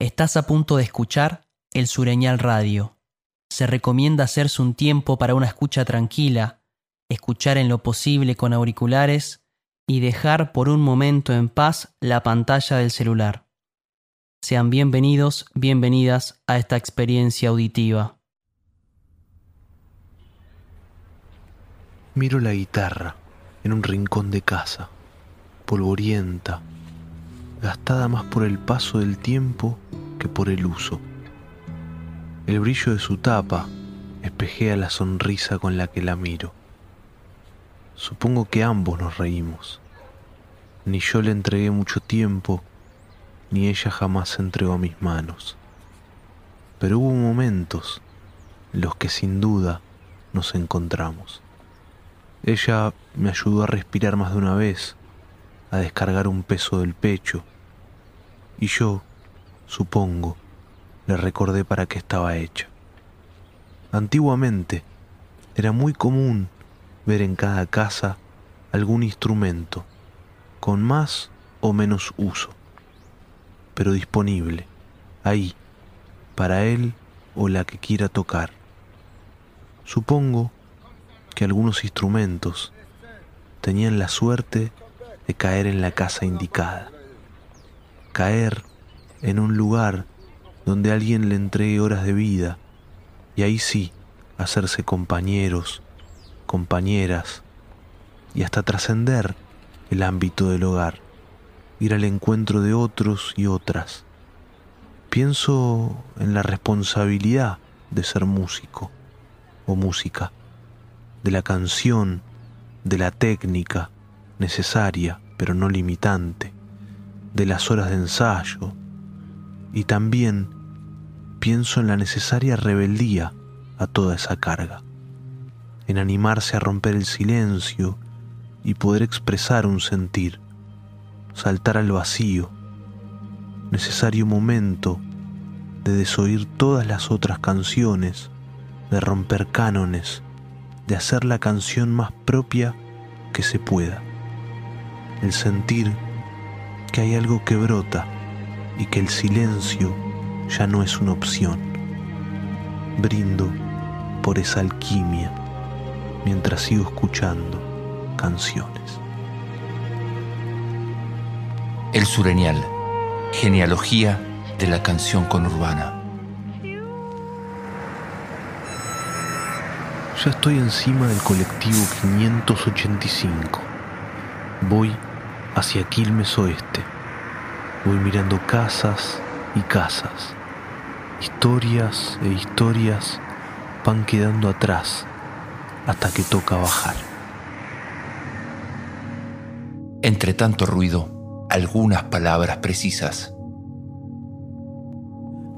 Estás a punto de escuchar El Sureñal Radio. Se recomienda hacerse un tiempo para una escucha tranquila, escuchar en lo posible con auriculares y dejar por un momento en paz la pantalla del celular. Sean bienvenidos, bienvenidas a esta experiencia auditiva. Miro la guitarra en un rincón de casa, polvorienta, gastada más por el paso del tiempo que por el uso. El brillo de su tapa espejea la sonrisa con la que la miro. Supongo que ambos nos reímos. Ni yo le entregué mucho tiempo, ni ella jamás se entregó a mis manos. Pero hubo momentos en los que sin duda nos encontramos. Ella me ayudó a respirar más de una vez, a descargar un peso del pecho, y yo, supongo, le recordé para qué estaba hecha. Antiguamente era muy común ver en cada casa algún instrumento, con más o menos uso, pero disponible, ahí, para él o la que quiera tocar. Supongo que algunos instrumentos tenían la suerte de caer en la casa indicada caer en un lugar donde alguien le entregue horas de vida y ahí sí hacerse compañeros, compañeras y hasta trascender el ámbito del hogar, ir al encuentro de otros y otras. Pienso en la responsabilidad de ser músico o música, de la canción, de la técnica necesaria pero no limitante de las horas de ensayo y también pienso en la necesaria rebeldía a toda esa carga, en animarse a romper el silencio y poder expresar un sentir, saltar al vacío, necesario momento de desoír todas las otras canciones, de romper cánones, de hacer la canción más propia que se pueda. El sentir que hay algo que brota y que el silencio ya no es una opción. Brindo por esa alquimia mientras sigo escuchando canciones. El Sureñal, genealogía de la canción conurbana. Ya estoy encima del colectivo 585. Voy hacia Quilmes Oeste. Voy mirando casas y casas. Historias e historias van quedando atrás hasta que toca bajar. Entre tanto ruido, algunas palabras precisas.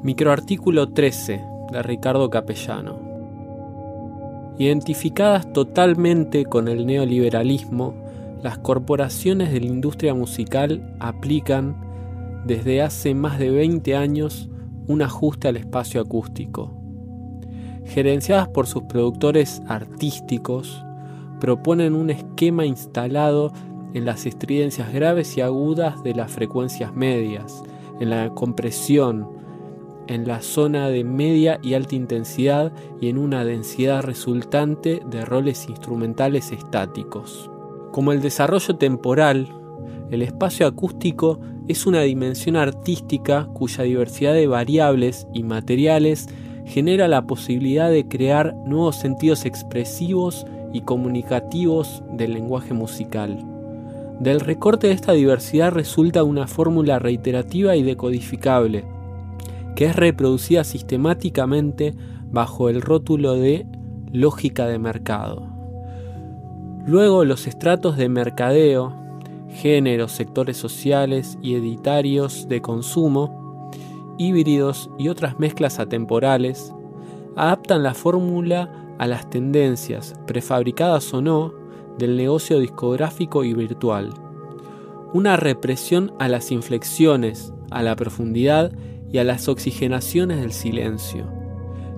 Microartículo 13 de Ricardo Capellano. Identificadas totalmente con el neoliberalismo, las corporaciones de la industria musical aplican desde hace más de 20 años un ajuste al espacio acústico. Gerenciadas por sus productores artísticos, proponen un esquema instalado en las estridencias graves y agudas de las frecuencias medias, en la compresión, en la zona de media y alta intensidad y en una densidad resultante de roles instrumentales estáticos. Como el desarrollo temporal, el espacio acústico es una dimensión artística cuya diversidad de variables y materiales genera la posibilidad de crear nuevos sentidos expresivos y comunicativos del lenguaje musical. Del recorte de esta diversidad resulta una fórmula reiterativa y decodificable, que es reproducida sistemáticamente bajo el rótulo de lógica de mercado. Luego los estratos de mercadeo, géneros, sectores sociales y editarios de consumo, híbridos y otras mezclas atemporales, adaptan la fórmula a las tendencias, prefabricadas o no, del negocio discográfico y virtual. Una represión a las inflexiones, a la profundidad y a las oxigenaciones del silencio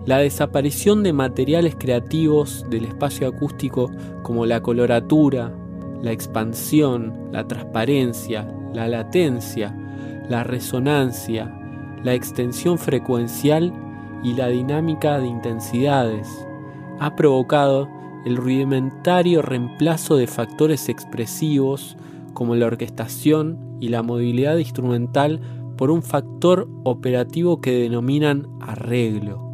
la desaparición de materiales creativos del espacio acústico como la coloratura, la expansión, la transparencia, la latencia, la resonancia, la extensión frecuencial y la dinámica de intensidades ha provocado el rudimentario reemplazo de factores expresivos como la orquestación y la movilidad instrumental por un factor operativo que denominan arreglo.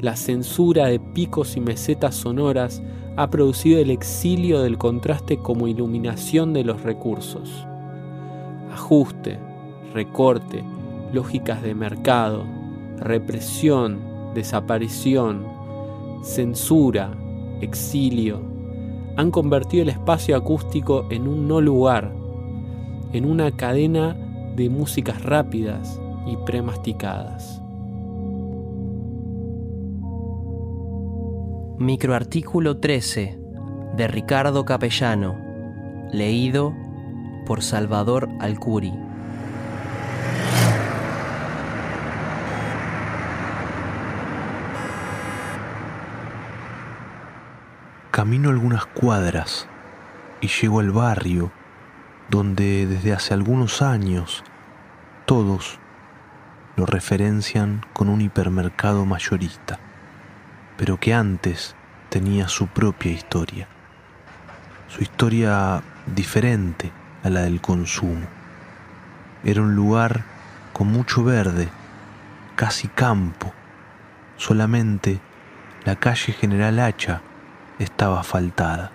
La censura de picos y mesetas sonoras ha producido el exilio del contraste como iluminación de los recursos. Ajuste, recorte, lógicas de mercado, represión, desaparición, censura, exilio, han convertido el espacio acústico en un no lugar, en una cadena de músicas rápidas y premasticadas. Microartículo 13 de Ricardo Capellano, leído por Salvador Alcuri. Camino algunas cuadras y llego al barrio donde desde hace algunos años todos lo referencian con un hipermercado mayorista, pero que antes tenía su propia historia, su historia diferente a la del consumo. Era un lugar con mucho verde, casi campo, solamente la calle General Hacha estaba asfaltada.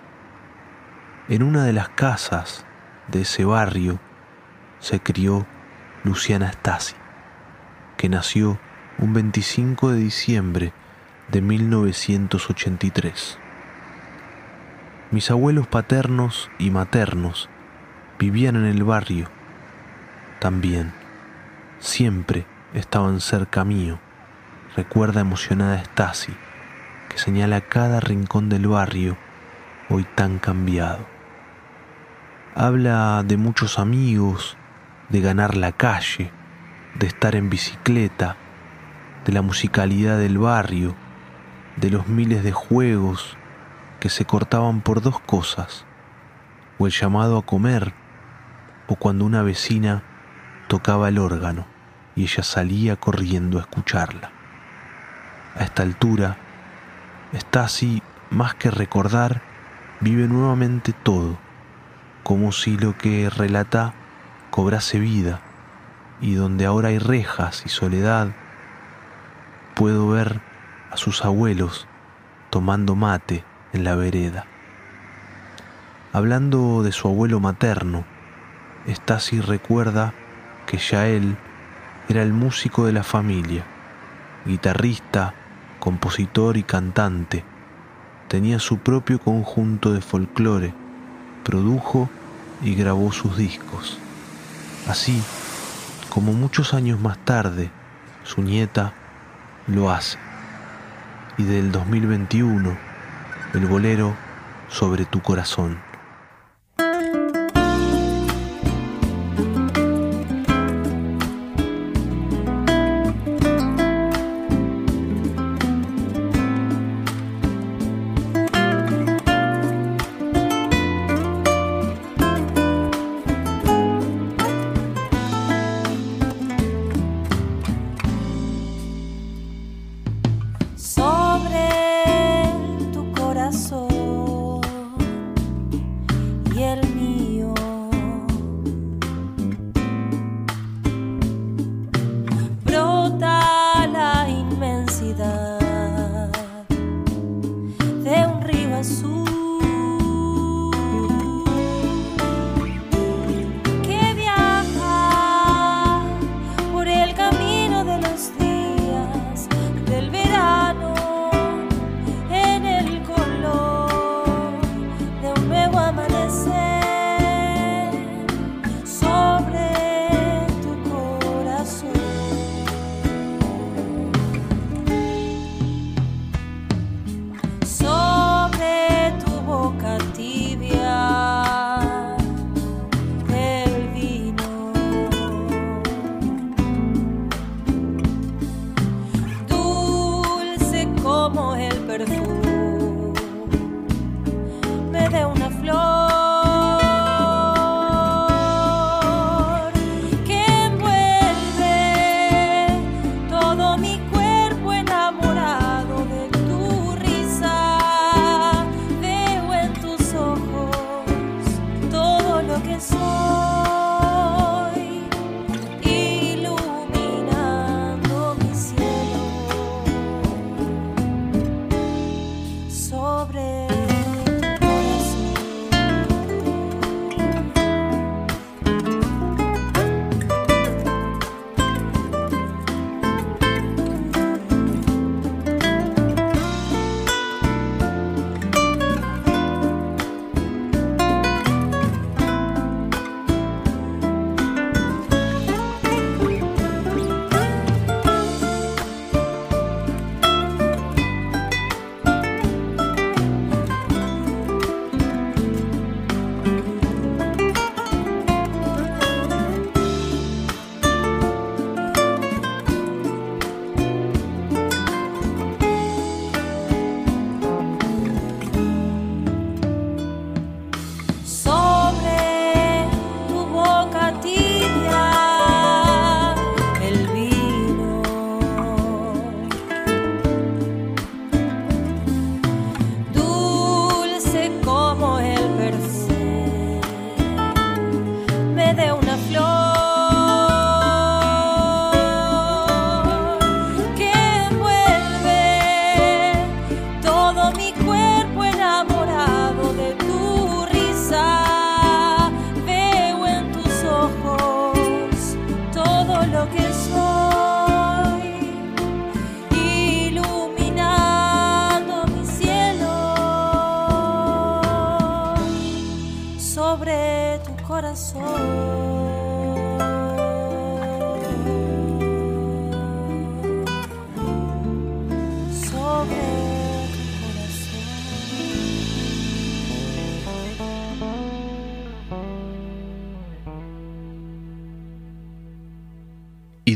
En una de las casas de ese barrio se crió Luciana Stasi, que nació un 25 de diciembre de 1983. Mis abuelos paternos y maternos vivían en el barrio también. Siempre estaban cerca mío, recuerda emocionada Stasi señala cada rincón del barrio hoy tan cambiado. Habla de muchos amigos, de ganar la calle, de estar en bicicleta, de la musicalidad del barrio, de los miles de juegos que se cortaban por dos cosas, o el llamado a comer, o cuando una vecina tocaba el órgano y ella salía corriendo a escucharla. A esta altura, así más que recordar, vive nuevamente todo, como si lo que relata cobrase vida, y donde ahora hay rejas y soledad, puedo ver a sus abuelos tomando mate en la vereda. Hablando de su abuelo materno, Stasi recuerda que ya él era el músico de la familia, guitarrista, compositor y cantante. Tenía su propio conjunto de folclore, produjo y grabó sus discos. Así como muchos años más tarde, su nieta lo hace. Y del 2021, el bolero sobre tu corazón.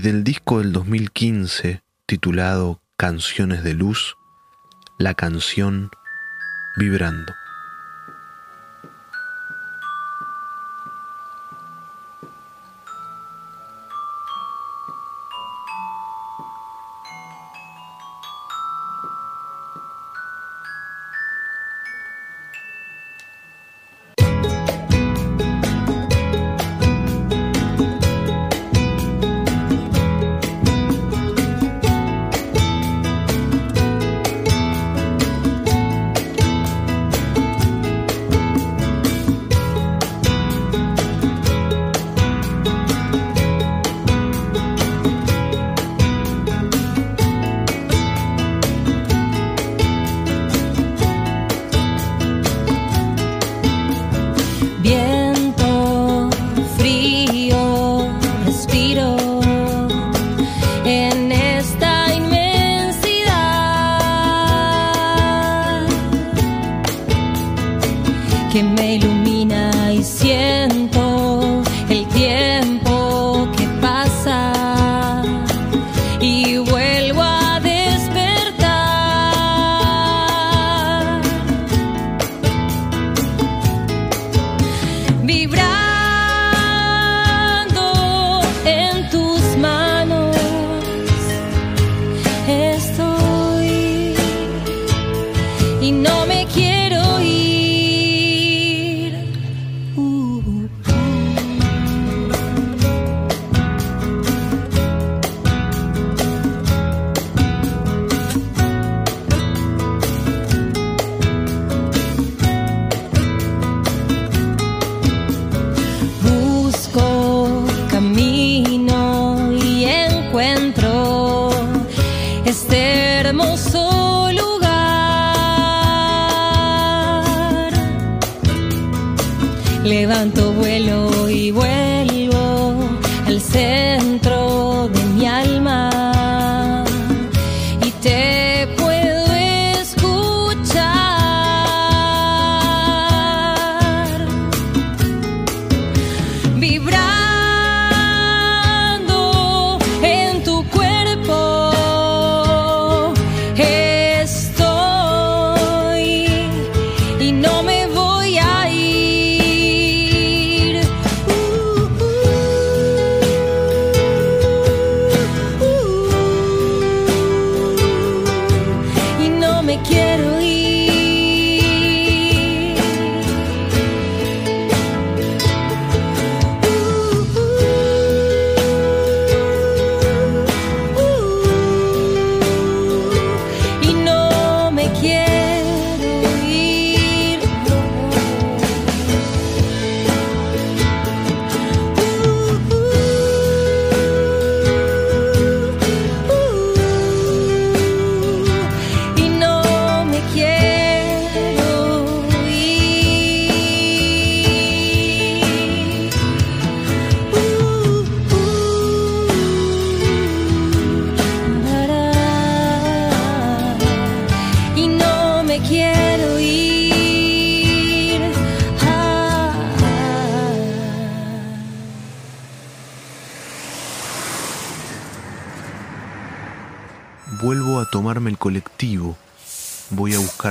Y del disco del 2015, titulado Canciones de Luz, la canción Vibrando.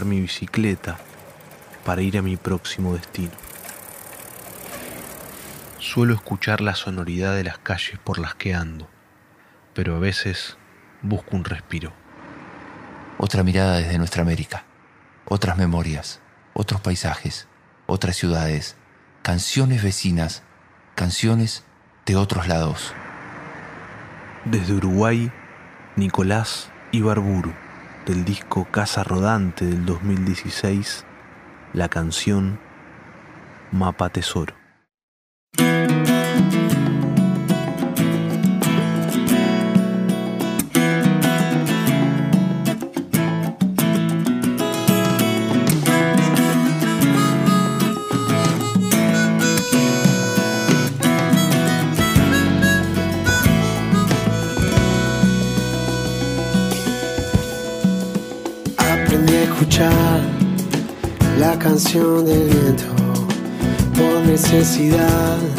Mi bicicleta para ir a mi próximo destino. Suelo escuchar la sonoridad de las calles por las que ando, pero a veces busco un respiro. Otra mirada desde nuestra América, otras memorias, otros paisajes, otras ciudades, canciones vecinas, canciones de otros lados. Desde Uruguay, Nicolás Ibarburu, del disco Casa Rodante del 2016, la canción Mapa Tesoro. Necesidad,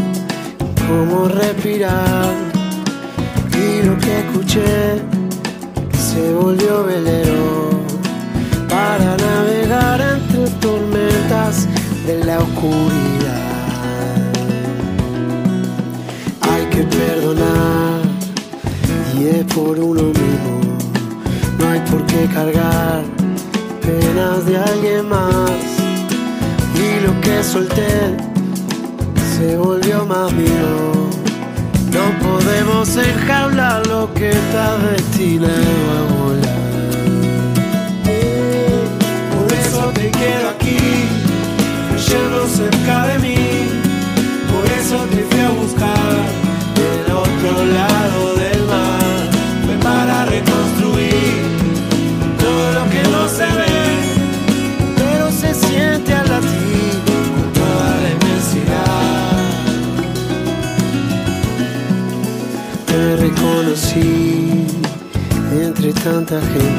tanta gente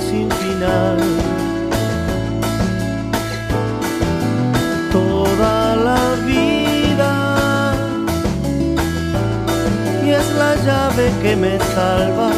sin final. Toda la vida y es la llave que me salva.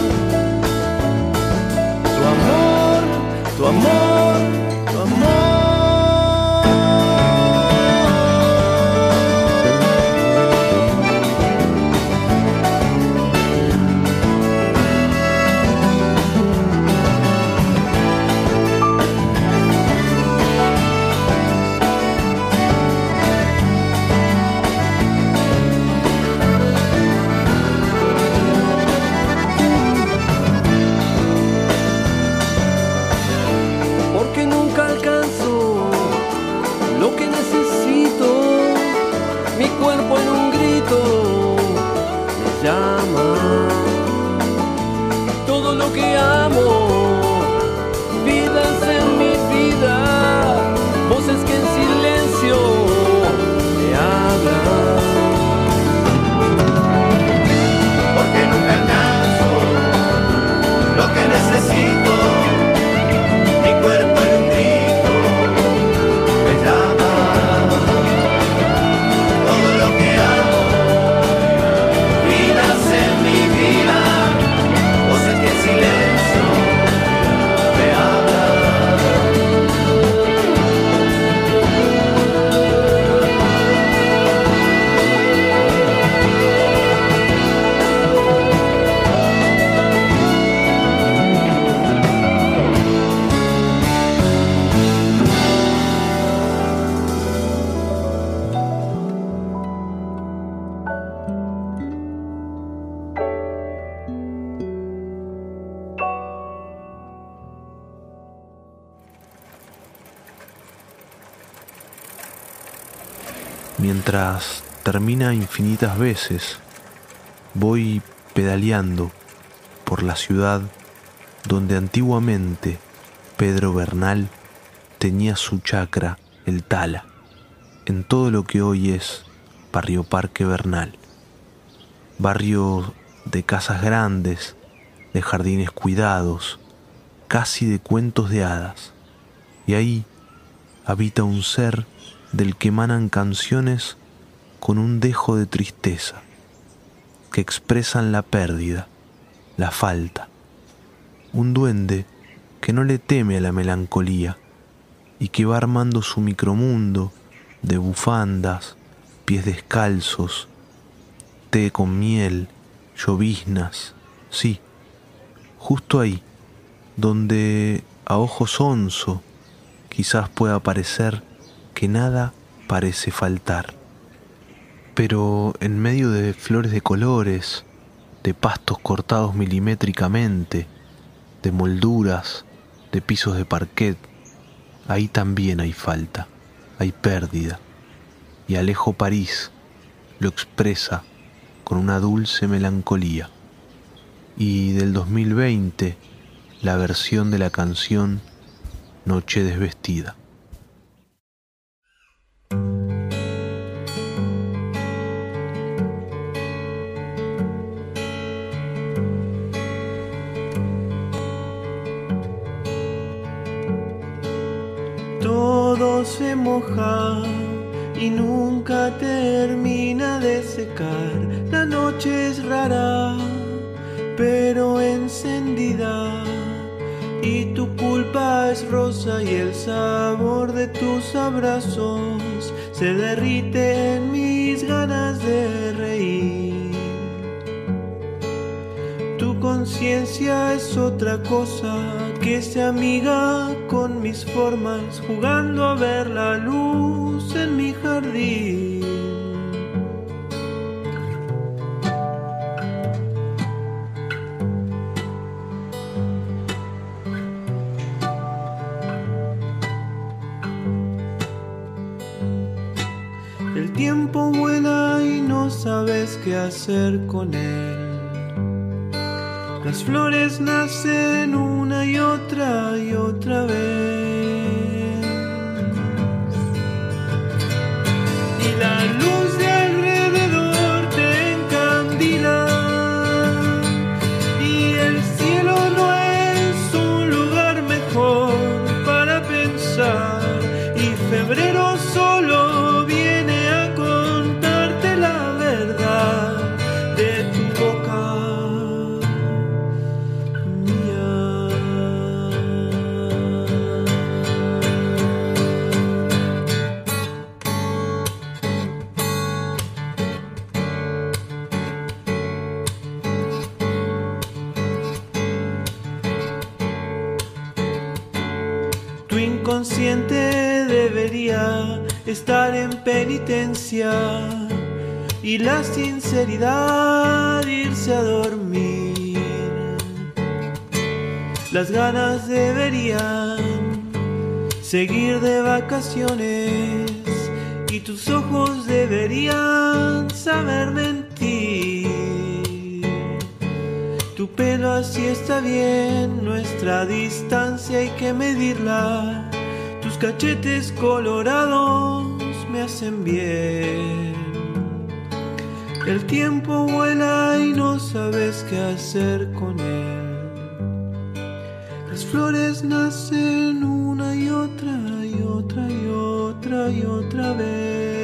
Termina infinitas veces, voy pedaleando por la ciudad donde antiguamente Pedro Bernal tenía su chacra, el Tala, en todo lo que hoy es Barrio Parque Bernal. Barrio de casas grandes, de jardines cuidados, casi de cuentos de hadas. Y ahí habita un ser del que emanan canciones con un dejo de tristeza, que expresan la pérdida, la falta. Un duende que no le teme a la melancolía y que va armando su micromundo de bufandas, pies descalzos, té con miel, lloviznas, sí, justo ahí, donde a ojo sonso quizás pueda parecer que nada parece faltar. Pero en medio de flores de colores, de pastos cortados milimétricamente, de molduras, de pisos de parquet, ahí también hay falta, hay pérdida. Y Alejo París lo expresa con una dulce melancolía. Y del 2020, la versión de la canción Noche desvestida. Y nunca termina de secar. La noche es rara, pero encendida. Y tu culpa es rosa y el sabor de tus abrazos se derrite en mis ganas de reír. Tu conciencia es otra cosa que se amiga con mis formas, jugando a ver la luz en mi jardín. El tiempo vuela y no sabes qué hacer con él. Las flores nacen una y otra y otra vez. Y la luz estar en penitencia y la sinceridad irse a dormir. Las ganas deberían seguir de vacaciones y tus ojos deberían saber mentir. Tu pelo así está bien, nuestra distancia hay que medirla tus cachetes colorados me hacen bien. El tiempo vuela y no sabes qué hacer con él. Las flores nacen una y otra y otra y otra y otra vez.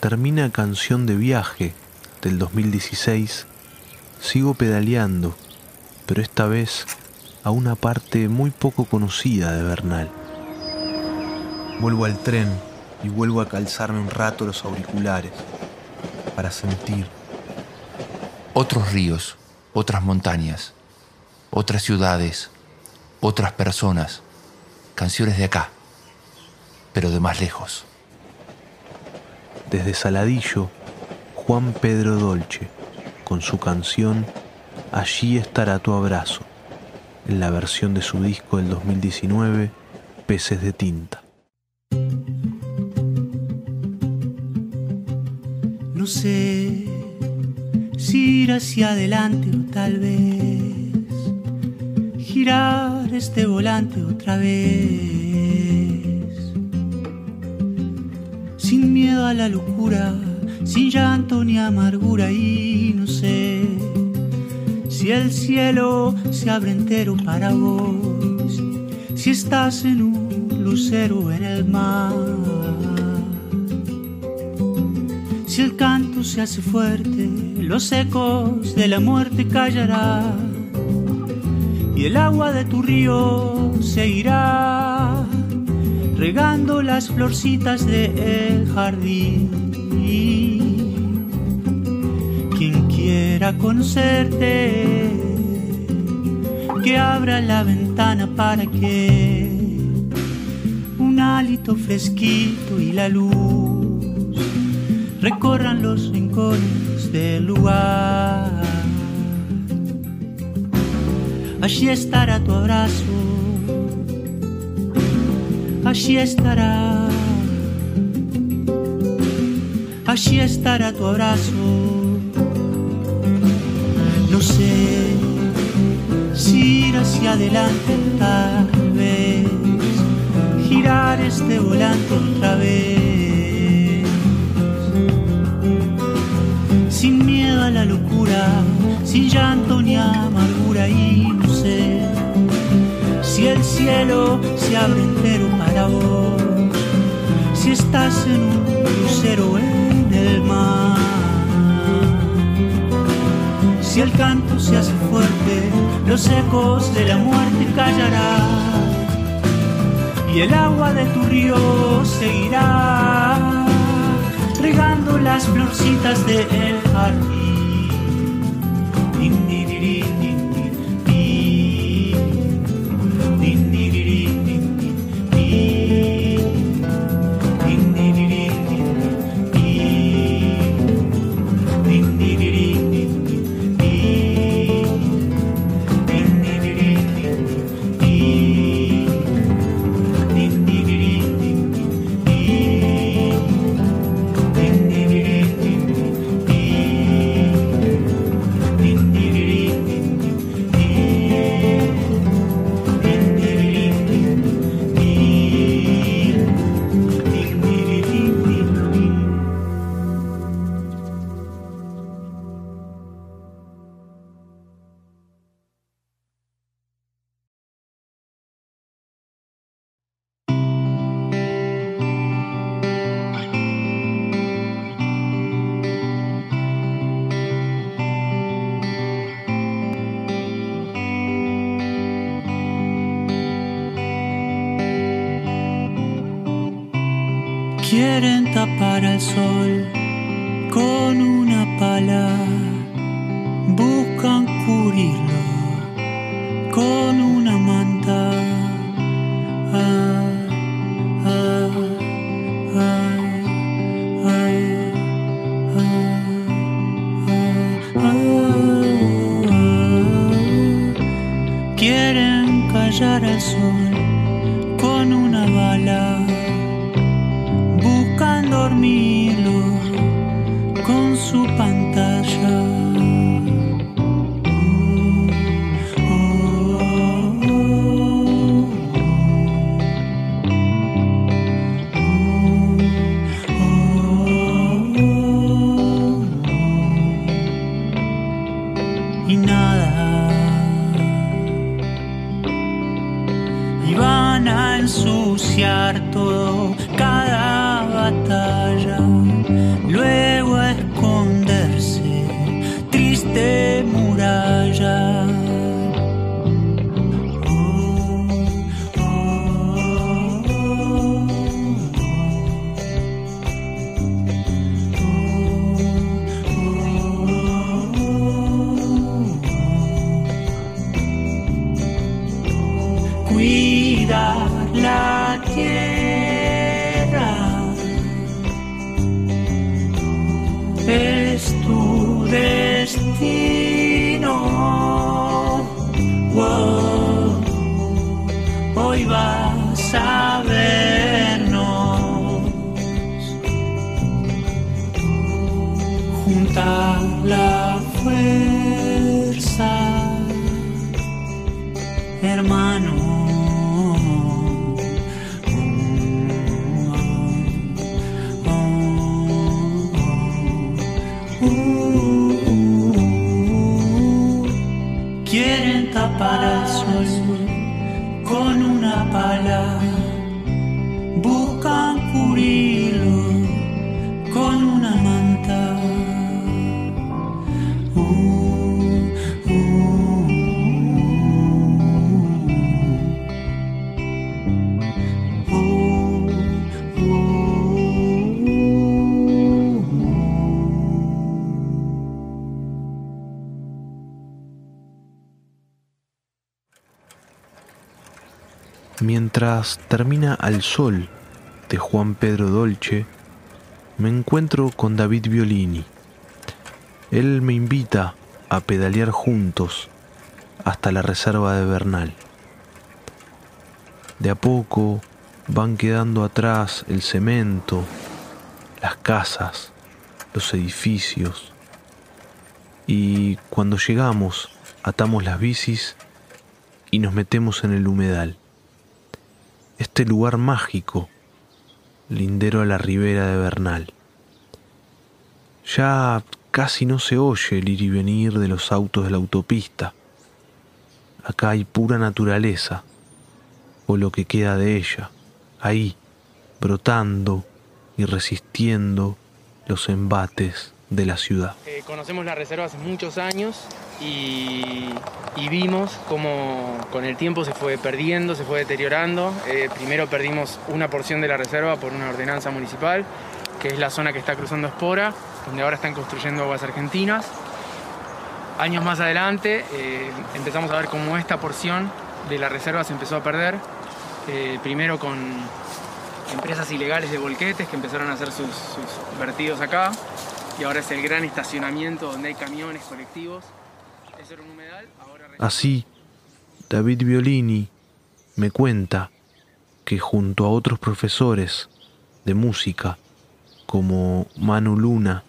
Termina Canción de Viaje del 2016, sigo pedaleando, pero esta vez a una parte muy poco conocida de Bernal. Vuelvo al tren y vuelvo a calzarme un rato los auriculares para sentir. Otros ríos, otras montañas, otras ciudades, otras personas, canciones de acá, pero de más lejos. Desde Saladillo, Juan Pedro Dolce, con su canción Allí estará tu abrazo, en la versión de su disco del 2019, Peces de Tinta. No sé si ir hacia adelante o tal vez girar este volante otra vez. La locura, sin llanto ni amargura y no sé si el cielo se abre entero para vos, si estás en un lucero en el mar si el canto se hace fuerte, los ecos de la muerte callarán y el agua de tu río seguirá regando las florcitas del jardín. Quien quiera conocerte, que abra la ventana para que un hálito fresquito y la luz recorran los rincones del lugar. Allí estará tu abrazo, allí estará, allí estará tu abrazo. No sé si ir hacia adelante tal vez, girar este volante otra vez sin miedo a la locura, sin llanto ni amargura y no sé si el cielo se abre entero para vos, si estás en un crucero en el mar, si el canto se hace fuerte, los ecos de la muerte callarán y el agua de tu río seguirá regando las florcitas del jardín. Tapar al sol con una pala, Mientras termina Al Sol de Juan Pedro Dolce, me encuentro con David Violini. Él me invita a pedalear juntos hasta la reserva de Bernal. De a poco van quedando atrás el cemento, las casas, los edificios. Y cuando llegamos, atamos las bicis y nos metemos en el humedal este lugar mágico, lindero a la ribera de Bernal. Ya casi no se oye el ir y venir de los autos de la autopista. Acá hay pura naturaleza, o lo que queda de ella, ahí, brotando y resistiendo los embates de la ciudad. Eh, conocemos la reserva hace muchos años y, vimos cómo con el tiempo se fue perdiendo, se fue deteriorando. Eh, primero perdimos una porción de la reserva por una ordenanza municipal, que es la zona que está cruzando Espora, donde ahora están construyendo aguas argentinas. Años más adelante eh, empezamos a ver cómo esta porción de la reserva se empezó a perder, primero con empresas ilegales de volquetes que empezaron a hacer sus vertidos acá, y ahora es el gran estacionamiento donde hay camiones colectivos. Un humedal. Así, David Violini me cuenta que junto a otros profesores de música como Manu Luna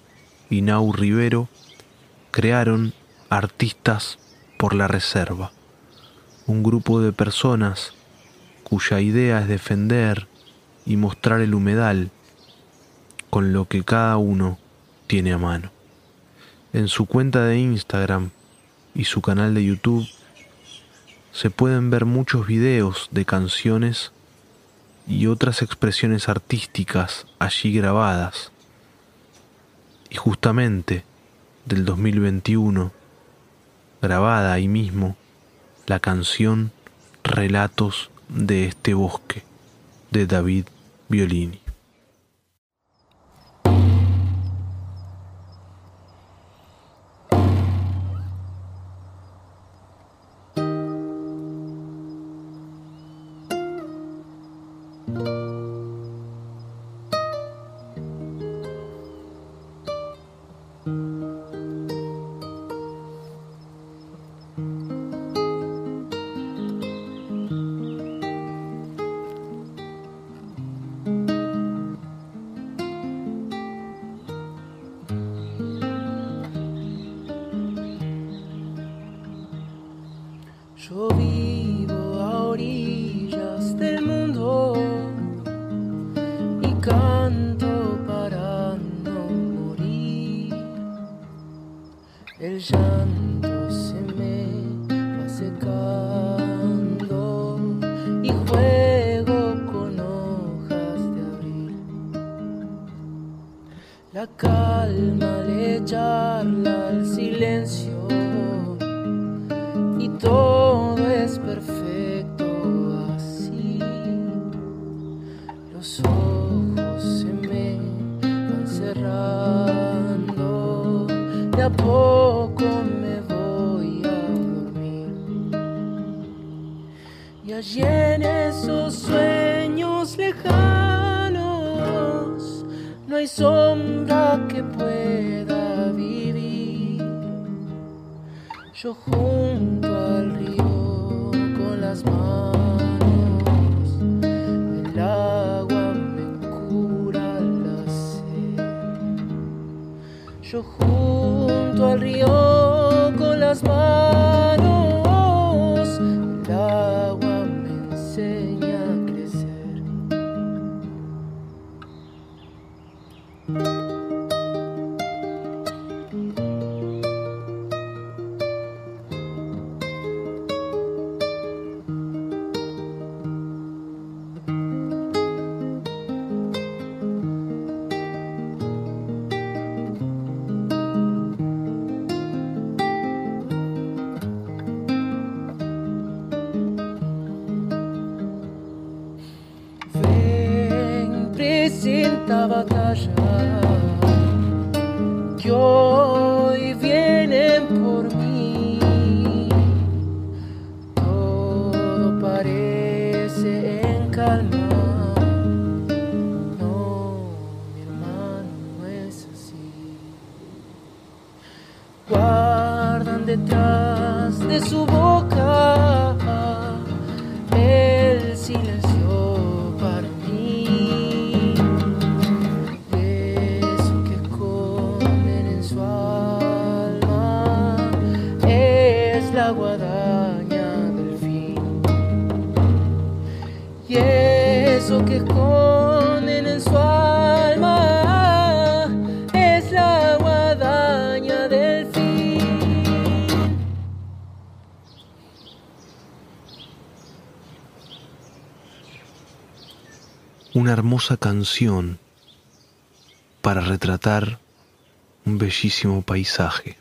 y Nau Rivero, crearon Artistas por la Reserva, un grupo de personas cuya idea es defender y mostrar el humedal con lo que cada uno tiene a mano. En su cuenta de Instagram y su canal de YouTube se pueden ver muchos videos de canciones y otras expresiones artísticas allí grabadas. Y justamente del 2021, grabada ahí mismo, la canción Relatos de este bosque de David Violini. কথা canción para retratar un bellísimo paisaje.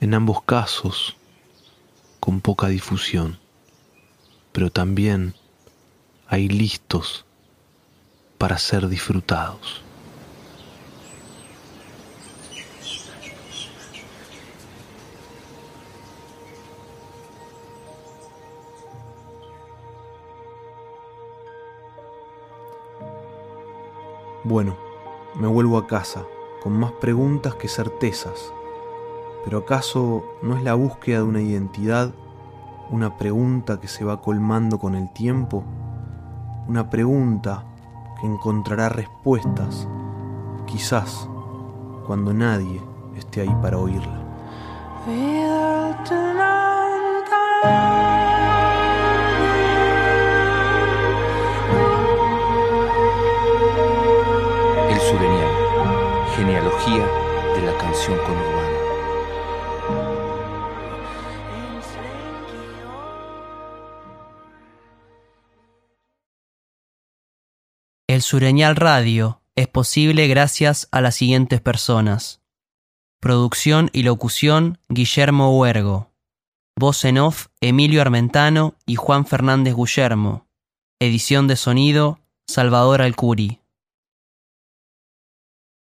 En ambos casos, con poca difusión, pero también hay listos para ser disfrutados. Bueno, me vuelvo a casa, con más preguntas que certezas. Pero ¿acaso no es la búsqueda de una identidad una pregunta que se va colmando con el tiempo? Una pregunta que encontrará respuestas, quizás cuando nadie esté ahí para oírla. De la canción conurbana. El Sureñal Radio es posible gracias a las siguientes personas. Producción y locución Guillermo Huergo. Voz en off Emilio Armentano y Juan Fernández Guillermo. Edición de sonido Salvador Alcuri.